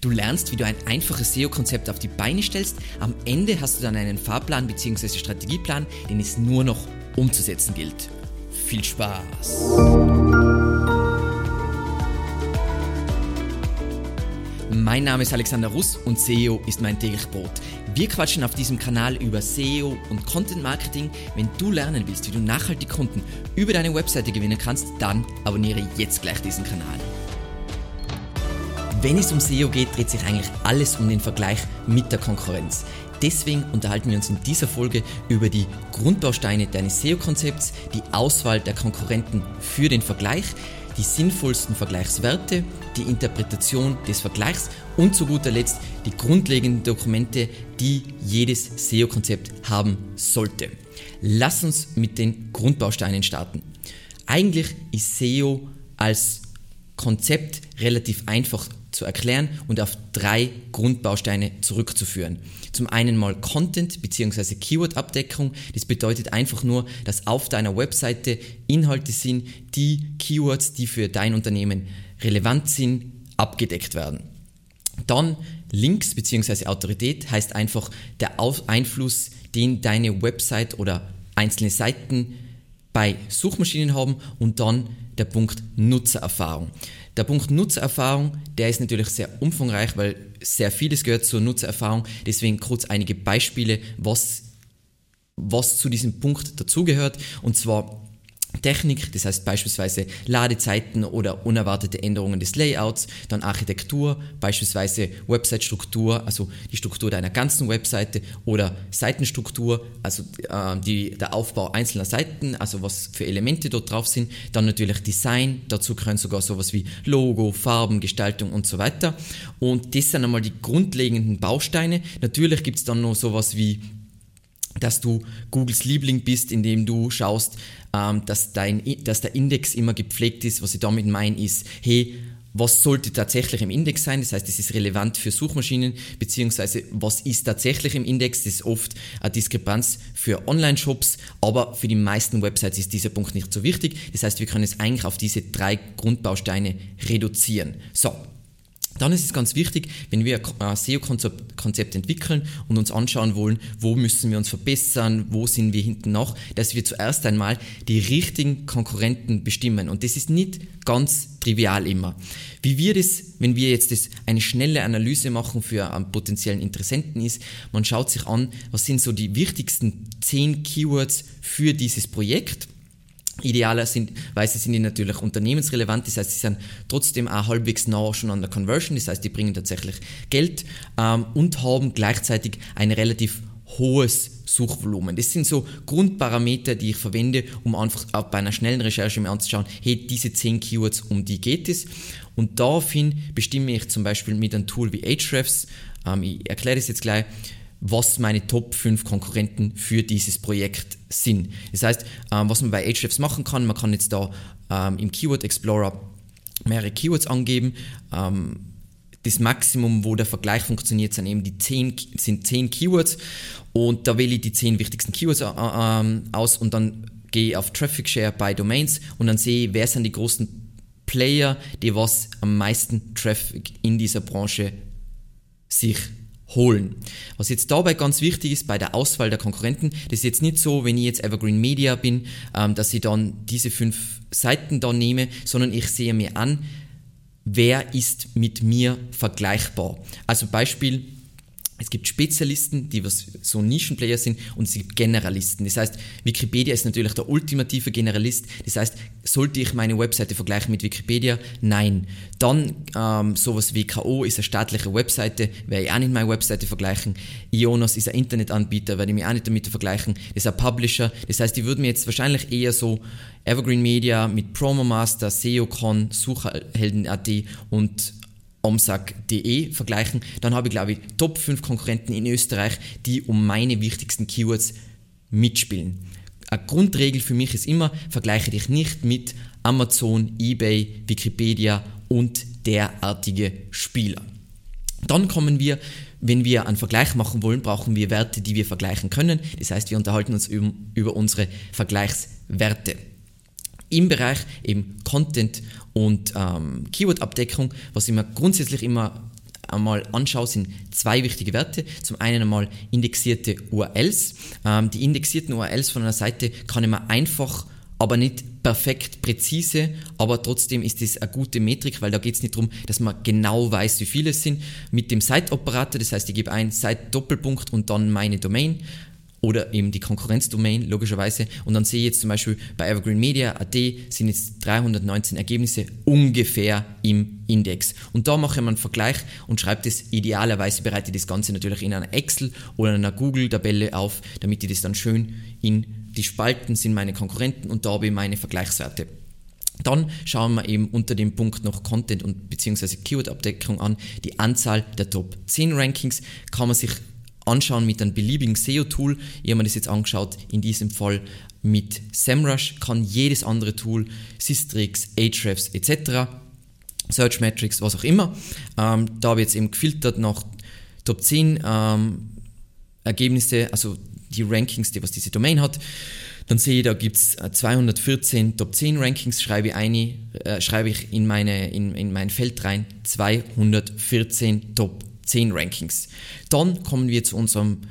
Du lernst, wie du ein einfaches SEO-Konzept auf die Beine stellst. Am Ende hast du dann einen Fahrplan bzw. Strategieplan, den es nur noch umzusetzen gilt. Viel Spaß! Mein Name ist Alexander Russ und SEO ist mein täglich Brot. Wir quatschen auf diesem Kanal über SEO und Content Marketing. Wenn du lernen willst, wie du nachhaltig Kunden über deine Webseite gewinnen kannst, dann abonniere jetzt gleich diesen Kanal. Wenn es um SEO geht, dreht sich eigentlich alles um den Vergleich mit der Konkurrenz. Deswegen unterhalten wir uns in dieser Folge über die Grundbausteine deines SEO-Konzepts, die Auswahl der Konkurrenten für den Vergleich, die sinnvollsten Vergleichswerte, die Interpretation des Vergleichs und zu guter Letzt die grundlegenden Dokumente, die jedes SEO-Konzept haben sollte. Lass uns mit den Grundbausteinen starten. Eigentlich ist SEO als Konzept relativ einfach zu erklären und auf drei Grundbausteine zurückzuführen. Zum einen mal Content bzw. Keyword-Abdeckung. Das bedeutet einfach nur, dass auf deiner Webseite Inhalte sind, die Keywords, die für dein Unternehmen relevant sind, abgedeckt werden. Dann Links bzw. Autorität heißt einfach der Einfluss, den deine Website oder einzelne Seiten bei Suchmaschinen haben und dann der Punkt Nutzererfahrung. Der Punkt Nutzererfahrung, der ist natürlich sehr umfangreich, weil sehr vieles gehört zur Nutzererfahrung. Deswegen kurz einige Beispiele, was, was zu diesem Punkt dazugehört. Und zwar Technik, das heißt beispielsweise Ladezeiten oder unerwartete Änderungen des Layouts, dann Architektur, beispielsweise Website-Struktur, also die Struktur deiner ganzen Webseite oder Seitenstruktur, also äh, die, der Aufbau einzelner Seiten, also was für Elemente dort drauf sind, dann natürlich Design, dazu gehören sogar sowas wie Logo, Farben, Gestaltung und so weiter. Und das sind einmal die grundlegenden Bausteine. Natürlich gibt es dann noch sowas wie dass du Googles Liebling bist, indem du schaust, ähm, dass, dein, dass der Index immer gepflegt ist. Was ich damit meine, ist, hey, was sollte tatsächlich im Index sein? Das heißt, es ist relevant für Suchmaschinen, beziehungsweise was ist tatsächlich im Index? Das ist oft eine Diskrepanz für Online-Shops, aber für die meisten Websites ist dieser Punkt nicht so wichtig. Das heißt, wir können es eigentlich auf diese drei Grundbausteine reduzieren. So, dann ist es ganz wichtig, wenn wir ein SEO-Konzept entwickeln und uns anschauen wollen, wo müssen wir uns verbessern, wo sind wir hinten nach, dass wir zuerst einmal die richtigen Konkurrenten bestimmen. Und das ist nicht ganz trivial immer. Wie wir das, wenn wir jetzt das, eine schnelle Analyse machen für einen potenziellen Interessenten ist, man schaut sich an, was sind so die wichtigsten zehn Keywords für dieses Projekt Idealerweise sind die natürlich unternehmensrelevant, das heißt, sie sind trotzdem auch halbwegs nah schon an der Conversion, das heißt, die bringen tatsächlich Geld ähm, und haben gleichzeitig ein relativ hohes Suchvolumen. Das sind so Grundparameter, die ich verwende, um einfach auch bei einer schnellen Recherche mir anzuschauen, hey, diese 10 Keywords, um die geht es. Und daraufhin bestimme ich zum Beispiel mit einem Tool wie Ahrefs, ähm, ich erkläre das jetzt gleich, was meine Top 5 Konkurrenten für dieses Projekt sind. Das heißt, ähm, was man bei Ahrefs machen kann, man kann jetzt da ähm, im Keyword Explorer mehrere Keywords angeben. Ähm, das Maximum, wo der Vergleich funktioniert, sind eben die 10, sind 10 Keywords und da wähle ich die 10 wichtigsten Keywords äh, äh, aus und dann gehe ich auf Traffic Share by Domains und dann sehe ich, wer sind die großen Player, die was am meisten Traffic in dieser Branche sich holen. Was jetzt dabei ganz wichtig ist bei der Auswahl der Konkurrenten, das ist jetzt nicht so, wenn ich jetzt Evergreen Media bin, ähm, dass ich dann diese fünf Seiten da nehme, sondern ich sehe mir an, wer ist mit mir vergleichbar. Also Beispiel, es gibt Spezialisten, die was so Nischenplayer sind und es gibt Generalisten. Das heißt, Wikipedia ist natürlich der ultimative Generalist. Das heißt, sollte ich meine Webseite vergleichen mit Wikipedia? Nein. Dann ähm, sowas wie K.O. ist eine staatliche Webseite, werde ich auch nicht meine Webseite vergleichen. Ionos ist ein Internetanbieter, werde ich mich auch nicht damit vergleichen. Das ist ein Publisher. Das heißt, die würden mir jetzt wahrscheinlich eher so Evergreen Media mit Promomaster, SEOcon, Suchhelden.at und omsack.de vergleichen, dann habe ich, glaube ich, Top 5 Konkurrenten in Österreich, die um meine wichtigsten Keywords mitspielen. Eine Grundregel für mich ist immer, vergleiche dich nicht mit Amazon, eBay, Wikipedia und derartige Spieler. Dann kommen wir, wenn wir einen Vergleich machen wollen, brauchen wir Werte, die wir vergleichen können. Das heißt, wir unterhalten uns über, über unsere Vergleichswerte. Im Bereich eben Content und ähm, Keyword-Abdeckung, was immer grundsätzlich immer einmal anschaue, sind zwei wichtige Werte. Zum einen einmal indexierte URLs. Ähm, die indexierten URLs von einer Seite kann ich mir einfach aber nicht perfekt präzise, aber trotzdem ist das eine gute Metrik, weil da geht es nicht darum, dass man genau weiß, wie viele es sind. Mit dem Site-Operator, das heißt, ich gebe ein Site-Doppelpunkt und dann meine Domain oder eben die Konkurrenzdomain, logischerweise. Und dann sehe ich jetzt zum Beispiel bei Evergreen Media AD sind jetzt 319 Ergebnisse ungefähr im Index. Und da mache ich mal einen Vergleich und schreibe das idealerweise, bereite das Ganze natürlich in einer Excel oder in einer Google-Tabelle auf, damit ich das dann schön in die Spalten sind meine Konkurrenten und da habe ich meine Vergleichswerte. Dann schauen wir eben unter dem Punkt noch Content und beziehungsweise Keyword-Abdeckung an. Die Anzahl der Top 10 Rankings kann man sich anschauen mit einem beliebigen SEO-Tool. Ich habe mir das jetzt angeschaut, in diesem Fall mit SEMrush, kann jedes andere Tool, Systrix, Ahrefs etc., Searchmetrics, was auch immer. Ähm, da habe ich jetzt eben gefiltert nach Top 10 ähm, Ergebnisse, also die Rankings, die was diese Domain hat. Dann sehe ich, da gibt es 214 Top 10 Rankings, schreibe ich, eine, äh, schreibe ich in, meine, in, in mein Feld rein 214 Top 10 Rankings. Dann kommen wir zu unserem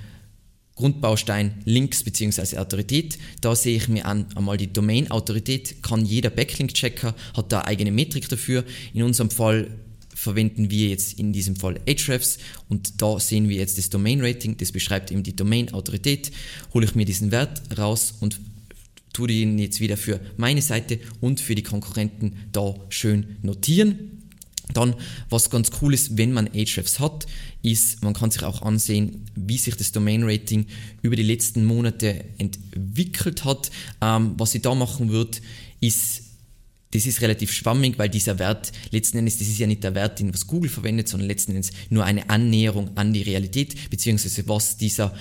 Grundbaustein Links bzw. Autorität. Da sehe ich mir an, einmal die Domain-Autorität, kann jeder Backlink-Checker, hat da eigene Metrik dafür. In unserem Fall verwenden wir jetzt in diesem Fall Ahrefs und da sehen wir jetzt das Domain Rating, das beschreibt eben die Domain Autorität. Hole ich mir diesen Wert raus und tue ihn jetzt wieder für meine Seite und für die Konkurrenten da schön notieren. Dann, was ganz cool ist, wenn man Ahrefs hat, ist, man kann sich auch ansehen, wie sich das Domain Rating über die letzten Monate entwickelt hat. Ähm, was sie da machen wird, ist das ist relativ schwammig, weil dieser Wert letzten Endes, das ist ja nicht der Wert, den was Google verwendet, sondern letzten Endes nur eine Annäherung an die Realität, beziehungsweise was dieser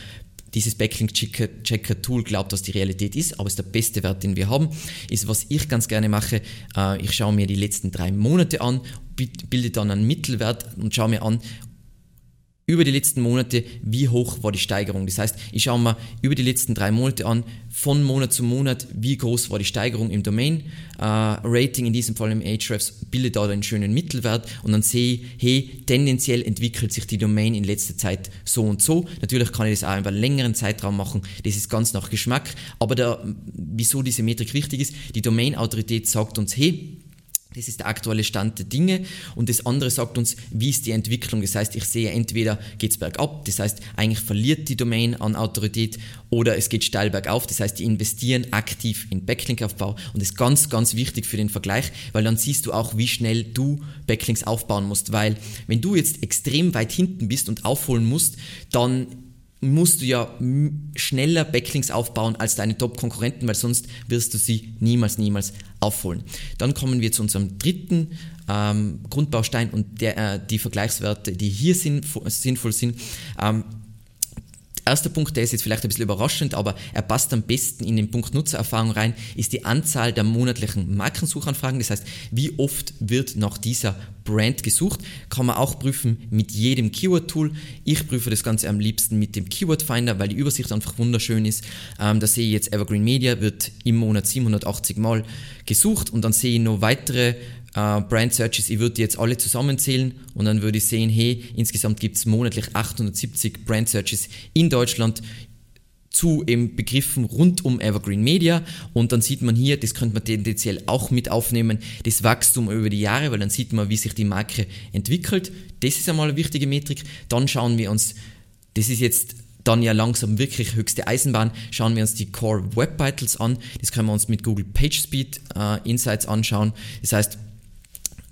dieses Backlink-Checker-Tool glaubt, was die Realität ist, aber es ist der beste Wert, den wir haben, ist, was ich ganz gerne mache, äh, ich schaue mir die letzten drei Monate an, bilde dann einen Mittelwert und schaue mir an, über die letzten Monate, wie hoch war die Steigerung. Das heißt, ich schaue mir über die letzten drei Monate an, von Monat zu Monat, wie groß war die Steigerung im Domain-Rating, äh, in diesem Fall im Ahrefs, bilde da einen schönen Mittelwert und dann sehe ich, hey, tendenziell entwickelt sich die Domain in letzter Zeit so und so. Natürlich kann ich das auch über einen längeren Zeitraum machen, das ist ganz nach Geschmack, aber der, wieso diese Metrik wichtig ist, die Domain-Autorität sagt uns, hey, das ist der aktuelle Stand der Dinge. Und das andere sagt uns, wie ist die Entwicklung. Das heißt, ich sehe entweder geht es bergab, das heißt, eigentlich verliert die Domain an Autorität oder es geht steil bergauf. Das heißt, die investieren aktiv in Backlinkaufbau. Und das ist ganz, ganz wichtig für den Vergleich, weil dann siehst du auch, wie schnell du Backlinks aufbauen musst. Weil wenn du jetzt extrem weit hinten bist und aufholen musst, dann musst du ja schneller Backlinks aufbauen als deine Top-Konkurrenten, weil sonst wirst du sie niemals, niemals aufholen. Dann kommen wir zu unserem dritten ähm, Grundbaustein und der, äh, die Vergleichswerte, die hier sinnvoll, sind. Ähm, Erster Punkt, der ist jetzt vielleicht ein bisschen überraschend, aber er passt am besten in den Punkt Nutzererfahrung rein, ist die Anzahl der monatlichen Markensuchanfragen. Das heißt, wie oft wird nach dieser Brand gesucht, kann man auch prüfen mit jedem Keyword-Tool. Ich prüfe das Ganze am liebsten mit dem Keyword Finder, weil die Übersicht einfach wunderschön ist. Ähm, da sehe ich jetzt Evergreen Media wird im Monat 780 Mal gesucht und dann sehe ich noch weitere äh, Brand Searches, ich würde die jetzt alle zusammenzählen und dann würde ich sehen, hey, insgesamt gibt es monatlich 870 Brand Searches in Deutschland zu eben Begriffen rund um Evergreen Media und dann sieht man hier, das könnte man tendenziell auch mit aufnehmen, das Wachstum über die Jahre, weil dann sieht man, wie sich die Marke entwickelt. Das ist einmal eine wichtige Metrik. Dann schauen wir uns, das ist jetzt dann ja langsam wirklich höchste Eisenbahn, schauen wir uns die Core Web Vitals an. Das können wir uns mit Google PageSpeed äh, Insights anschauen. Das heißt,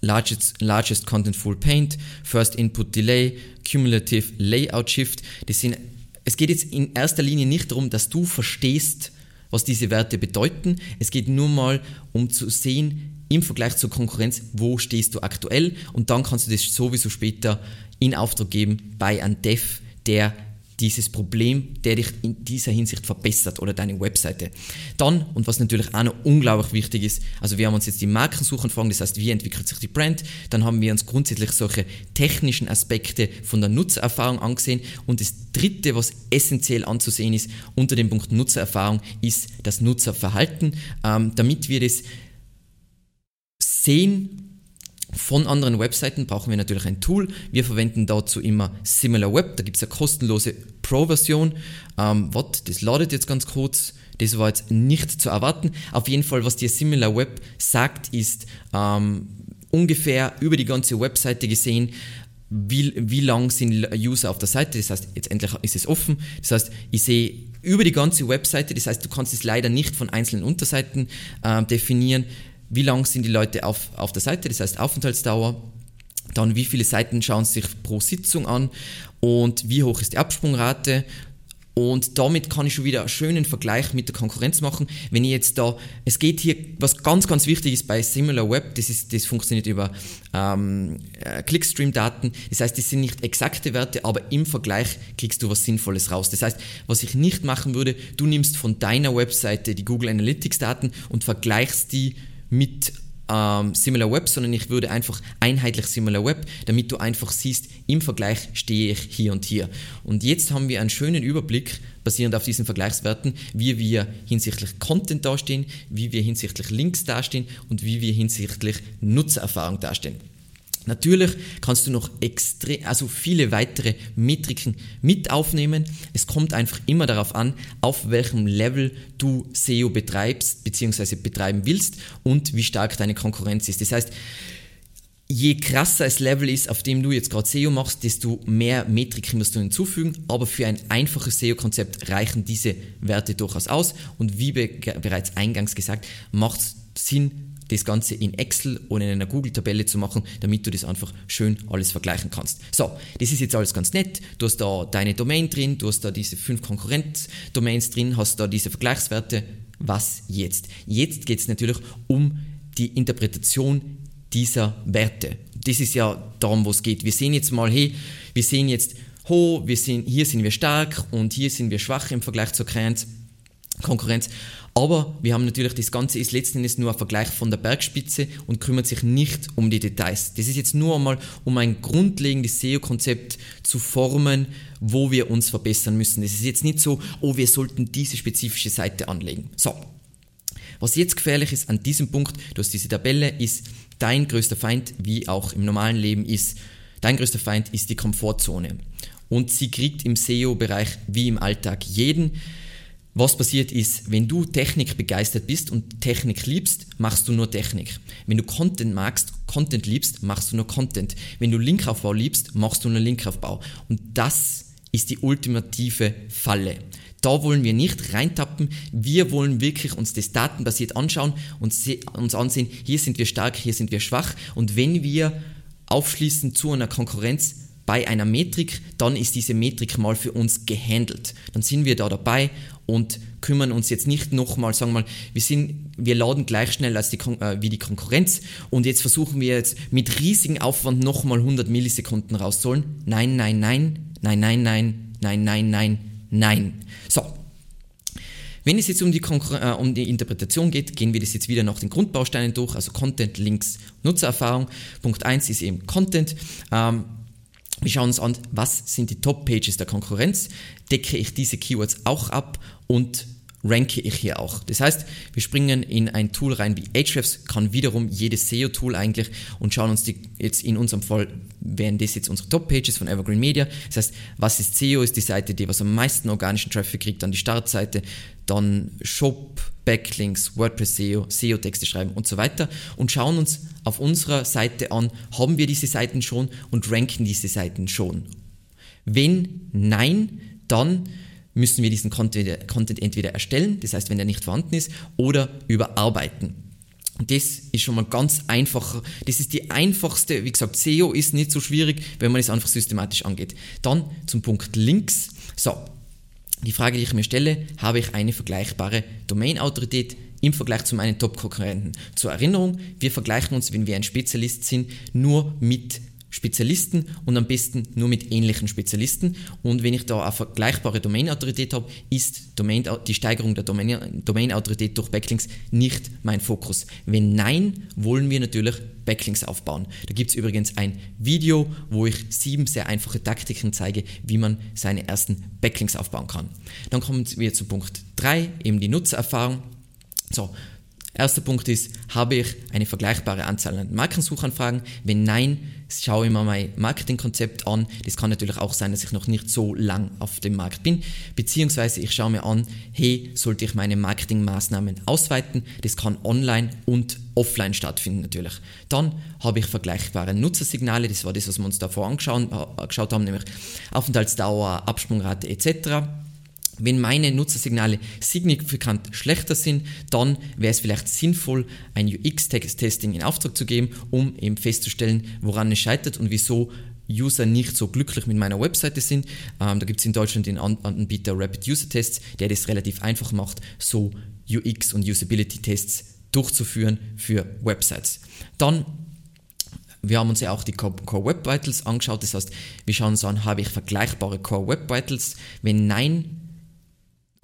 largest, largest Contentful Paint, First Input Delay, Cumulative Layout Shift. Das sind, es geht jetzt in erster Linie nicht darum, dass du verstehst, was diese Werte bedeuten. Es geht nur mal um zu sehen, im Vergleich zur Konkurrenz, wo stehst du aktuell und dann kannst du das sowieso später in Auftrag geben bei einem Dev, der dieses Problem, der dich in dieser Hinsicht verbessert oder deine Webseite. Dann, und was natürlich auch noch unglaublich wichtig ist, also wir haben uns jetzt die Markensuchanfragen, das heißt, wie entwickelt sich die Brand, dann haben wir uns grundsätzlich solche technischen Aspekte von der Nutzererfahrung angesehen und das dritte, was essentiell anzusehen ist unter dem Punkt Nutzererfahrung, ist das Nutzerverhalten, ähm, damit wir das sehen, von anderen Webseiten brauchen wir natürlich ein Tool. Wir verwenden dazu immer SimilarWeb. Da gibt es eine kostenlose Pro-Version. Ähm, what? Das ladet jetzt ganz kurz. Das war jetzt nicht zu erwarten. Auf jeden Fall, was dir SimilarWeb sagt, ist ähm, ungefähr über die ganze Webseite gesehen, wie, wie lang sind User auf der Seite. Das heißt, jetzt endlich ist es offen. Das heißt, ich sehe über die ganze Webseite. Das heißt, du kannst es leider nicht von einzelnen Unterseiten äh, definieren wie lang sind die Leute auf, auf der Seite, das heißt Aufenthaltsdauer, dann wie viele Seiten schauen sich pro Sitzung an und wie hoch ist die Absprungrate und damit kann ich schon wieder einen schönen Vergleich mit der Konkurrenz machen. Wenn ich jetzt da, es geht hier, was ganz, ganz wichtig ist bei SimilarWeb, das, ist, das funktioniert über ähm, äh, Clickstream-Daten. Das heißt, das sind nicht exakte Werte, aber im Vergleich kriegst du was Sinnvolles raus. Das heißt, was ich nicht machen würde, du nimmst von deiner Webseite die Google Analytics-Daten und vergleichst die mit ähm, SimilarWeb, sondern ich würde einfach einheitlich SimilarWeb, damit du einfach siehst, im Vergleich stehe ich hier und hier. Und jetzt haben wir einen schönen Überblick, basierend auf diesen Vergleichswerten, wie wir hinsichtlich Content dastehen, wie wir hinsichtlich Links dastehen und wie wir hinsichtlich Nutzererfahrung dastehen. Natürlich kannst du noch extrem, also viele weitere Metriken mit aufnehmen. Es kommt einfach immer darauf an, auf welchem Level du SEO betreibst bzw. betreiben willst und wie stark deine Konkurrenz ist. Das heißt, je krasser das Level ist, auf dem du jetzt gerade SEO machst, desto mehr Metriken musst du hinzufügen. Aber für ein einfaches SEO-Konzept reichen diese Werte durchaus aus. Und wie bereits eingangs gesagt, macht es Sinn, das Ganze in Excel oder in einer Google-Tabelle zu machen, damit du das einfach schön alles vergleichen kannst. So, das ist jetzt alles ganz nett. Du hast da deine Domain drin, du hast da diese fünf Konkurrent-Domains drin, hast da diese Vergleichswerte. Was jetzt? Jetzt geht es natürlich um die Interpretation dieser Werte. Das ist ja darum, wo es geht. Wir sehen jetzt mal, hey, wir sehen jetzt, ho, wir sind, hier sind wir stark und hier sind wir schwach im Vergleich zur Konkurrenz. Aber wir haben natürlich, das Ganze ist letzten Endes nur ein Vergleich von der Bergspitze und kümmert sich nicht um die Details. Das ist jetzt nur einmal, um ein grundlegendes SEO-Konzept zu formen, wo wir uns verbessern müssen. Das ist jetzt nicht so, oh, wir sollten diese spezifische Seite anlegen. So. Was jetzt gefährlich ist an diesem Punkt, du hast diese Tabelle, ist dein größter Feind, wie auch im normalen Leben ist. Dein größter Feind ist die Komfortzone. Und sie kriegt im SEO-Bereich wie im Alltag jeden was passiert ist, wenn du Technik begeistert bist und Technik liebst, machst du nur Technik. Wenn du Content magst, Content liebst, machst du nur Content. Wenn du Linkaufbau liebst, machst du nur Linkaufbau. Und das ist die ultimative Falle. Da wollen wir nicht reintappen. Wir wollen wirklich uns das datenbasiert anschauen und uns ansehen, hier sind wir stark, hier sind wir schwach. Und wenn wir aufschließen zu einer Konkurrenz, bei einer Metrik, dann ist diese Metrik mal für uns gehandelt. Dann sind wir da dabei und kümmern uns jetzt nicht nochmal, sagen wir mal, wir sind, wir laden gleich schnell als die, äh, wie die Konkurrenz und jetzt versuchen wir jetzt mit riesigem Aufwand nochmal 100 Millisekunden rauszuholen. Nein, nein, nein, nein, nein, nein, nein, nein, nein, nein. So. Wenn es jetzt um die, äh, um die Interpretation geht, gehen wir das jetzt wieder nach den Grundbausteinen durch, also Content, Links, Nutzererfahrung. Punkt 1 ist eben Content. Ähm, wir schauen uns an, was sind die Top-Pages der Konkurrenz, decke ich diese Keywords auch ab und ranke ich hier auch. Das heißt, wir springen in ein Tool rein wie Ahrefs, kann wiederum jedes SEO-Tool eigentlich und schauen uns die jetzt in unserem Fall, wären das jetzt unsere Top-Pages von Evergreen Media. Das heißt, was ist SEO? Ist die Seite, die was am meisten organischen Traffic kriegt, dann die Startseite, dann Shop, Backlinks, WordPress SEO, SEO-Texte schreiben und so weiter und schauen uns auf unserer Seite an, haben wir diese Seiten schon und ranken diese Seiten schon. Wenn nein, dann müssen wir diesen Content entweder erstellen, das heißt, wenn der nicht vorhanden ist, oder überarbeiten. Das ist schon mal ganz einfach. Das ist die einfachste, wie gesagt, SEO ist nicht so schwierig, wenn man es einfach systematisch angeht. Dann zum Punkt Links. So, die Frage, die ich mir stelle, habe ich eine vergleichbare Domain-Autorität im Vergleich zu meinen Top-Konkurrenten? Zur Erinnerung, wir vergleichen uns, wenn wir ein Spezialist sind, nur mit Spezialisten und am besten nur mit ähnlichen Spezialisten. Und wenn ich da eine vergleichbare Domain-Autorität habe, ist Domain, die Steigerung der Domain-Autorität durch Backlinks nicht mein Fokus. Wenn nein, wollen wir natürlich Backlinks aufbauen. Da gibt es übrigens ein Video, wo ich sieben sehr einfache Taktiken zeige, wie man seine ersten Backlinks aufbauen kann. Dann kommen wir zu Punkt 3, eben die Nutzererfahrung. So, Erster Punkt ist, habe ich eine vergleichbare Anzahl an Markensuchanfragen? Wenn nein, schaue ich mir mein Marketingkonzept an. Das kann natürlich auch sein, dass ich noch nicht so lang auf dem Markt bin. Beziehungsweise ich schaue mir an, hey, sollte ich meine Marketingmaßnahmen ausweiten? Das kann online und offline stattfinden natürlich. Dann habe ich vergleichbare Nutzersignale, das war das, was wir uns davor angeschaut haben, nämlich Aufenthaltsdauer, Absprungrate etc. Wenn meine Nutzersignale signifikant schlechter sind, dann wäre es vielleicht sinnvoll, ein UX-Testing in Auftrag zu geben, um eben festzustellen, woran es scheitert und wieso User nicht so glücklich mit meiner Webseite sind. Ähm, da gibt es in Deutschland den Anbieter Rapid User Tests, der das relativ einfach macht, so UX- und Usability-Tests durchzuführen für Websites. Dann wir haben uns ja auch die Core Web Vitals angeschaut. Das heißt, wir schauen uns an, habe ich vergleichbare Core Web Vitals? Wenn nein,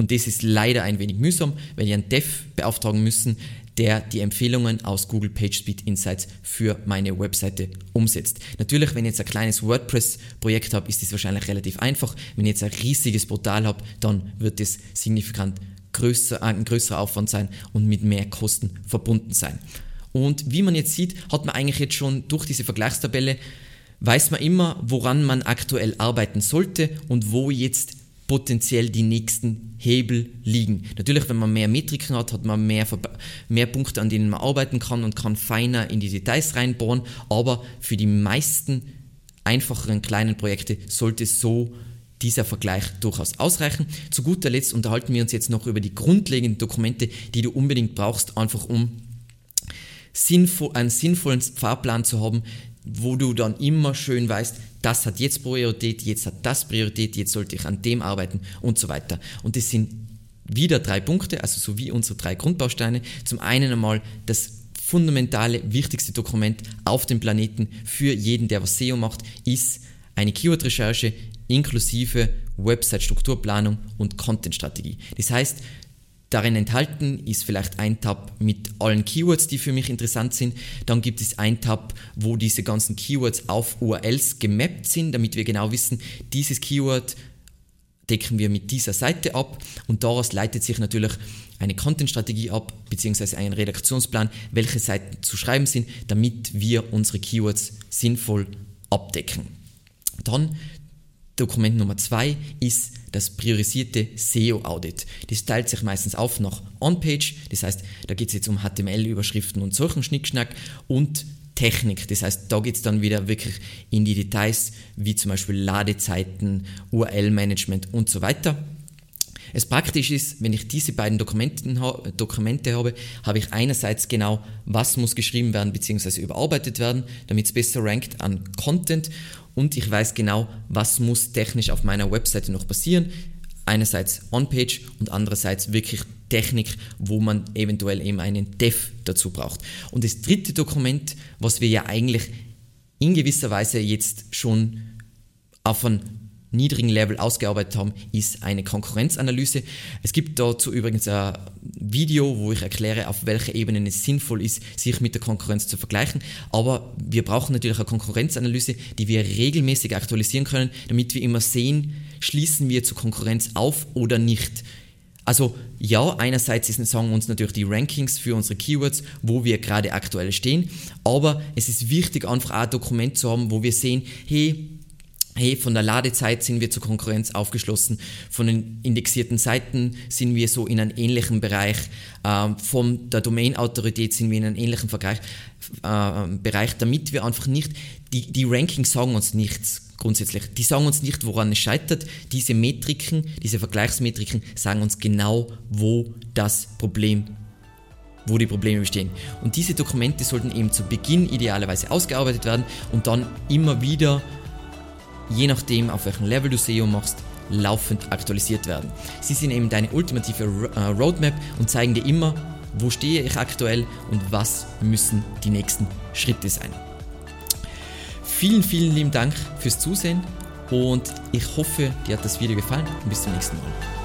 und das ist leider ein wenig mühsam, weil wir einen Dev beauftragen müssen, der die Empfehlungen aus Google PageSpeed Insights für meine Webseite umsetzt. Natürlich, wenn ich jetzt ein kleines WordPress-Projekt habe, ist das wahrscheinlich relativ einfach. Wenn ich jetzt ein riesiges Portal habe, dann wird das signifikant größer, ein größerer Aufwand sein und mit mehr Kosten verbunden sein. Und wie man jetzt sieht, hat man eigentlich jetzt schon durch diese Vergleichstabelle weiß man immer, woran man aktuell arbeiten sollte und wo jetzt potenziell die nächsten Hebel liegen. Natürlich, wenn man mehr Metriken hat, hat man mehr, mehr Punkte, an denen man arbeiten kann und kann feiner in die Details reinbohren, aber für die meisten einfacheren kleinen Projekte sollte so dieser Vergleich durchaus ausreichen. Zu guter Letzt unterhalten wir uns jetzt noch über die grundlegenden Dokumente, die du unbedingt brauchst, einfach um sinnvoll, einen sinnvollen Fahrplan zu haben, wo du dann immer schön weißt, das hat jetzt Priorität, jetzt hat das Priorität, jetzt sollte ich an dem arbeiten und so weiter. Und das sind wieder drei Punkte, also so wie unsere drei Grundbausteine. Zum einen einmal das fundamentale, wichtigste Dokument auf dem Planeten für jeden, der was SEO macht, ist eine Keyword-Recherche inklusive Website-Strukturplanung und Content-Strategie. Das heißt, Darin enthalten ist vielleicht ein Tab mit allen Keywords, die für mich interessant sind. Dann gibt es ein Tab, wo diese ganzen Keywords auf URLs gemappt sind, damit wir genau wissen, dieses Keyword decken wir mit dieser Seite ab und daraus leitet sich natürlich eine Content-Strategie ab, beziehungsweise ein Redaktionsplan, welche Seiten zu schreiben sind, damit wir unsere Keywords sinnvoll abdecken. Dann Dokument Nummer zwei ist das priorisierte SEO-Audit. Das teilt sich meistens auf nach On-Page, das heißt, da geht es jetzt um HTML-Überschriften und solchen Schnickschnack und Technik. Das heißt, da geht es dann wieder wirklich in die Details, wie zum Beispiel Ladezeiten, URL-Management und so weiter. Es praktisch ist, wenn ich diese beiden Dokumente habe, habe ich einerseits genau, was muss geschrieben werden bzw. überarbeitet werden, damit es besser rankt an Content und ich weiß genau, was muss technisch auf meiner Webseite noch passieren. Einerseits On-Page und andererseits wirklich Technik, wo man eventuell eben einen Dev dazu braucht. Und das dritte Dokument, was wir ja eigentlich in gewisser Weise jetzt schon auf einen niedrigen Level ausgearbeitet haben, ist eine Konkurrenzanalyse. Es gibt dazu übrigens ein Video, wo ich erkläre, auf welcher Ebene es sinnvoll ist, sich mit der Konkurrenz zu vergleichen. Aber wir brauchen natürlich eine Konkurrenzanalyse, die wir regelmäßig aktualisieren können, damit wir immer sehen, schließen wir zur Konkurrenz auf oder nicht. Also ja, einerseits sagen uns natürlich die Rankings für unsere Keywords, wo wir gerade aktuell stehen, aber es ist wichtig, einfach ein Dokument zu haben, wo wir sehen, hey, hey, von der Ladezeit sind wir zur Konkurrenz aufgeschlossen, von den indexierten Seiten sind wir so in einem ähnlichen Bereich, äh, von der Domain-Autorität sind wir in einem ähnlichen Vergleich, äh, Bereich, damit wir einfach nicht, die, die Rankings sagen uns nichts grundsätzlich, die sagen uns nicht, woran es scheitert, diese Metriken, diese Vergleichsmetriken sagen uns genau, wo das Problem wo die Probleme bestehen. Und diese Dokumente sollten eben zu Beginn idealerweise ausgearbeitet werden und dann immer wieder je nachdem auf welchem Level du SEO machst, laufend aktualisiert werden. Sie sind eben deine ultimative äh, Roadmap und zeigen dir immer, wo stehe ich aktuell und was müssen die nächsten Schritte sein. Vielen, vielen lieben Dank fürs Zusehen und ich hoffe, dir hat das Video gefallen und bis zum nächsten Mal.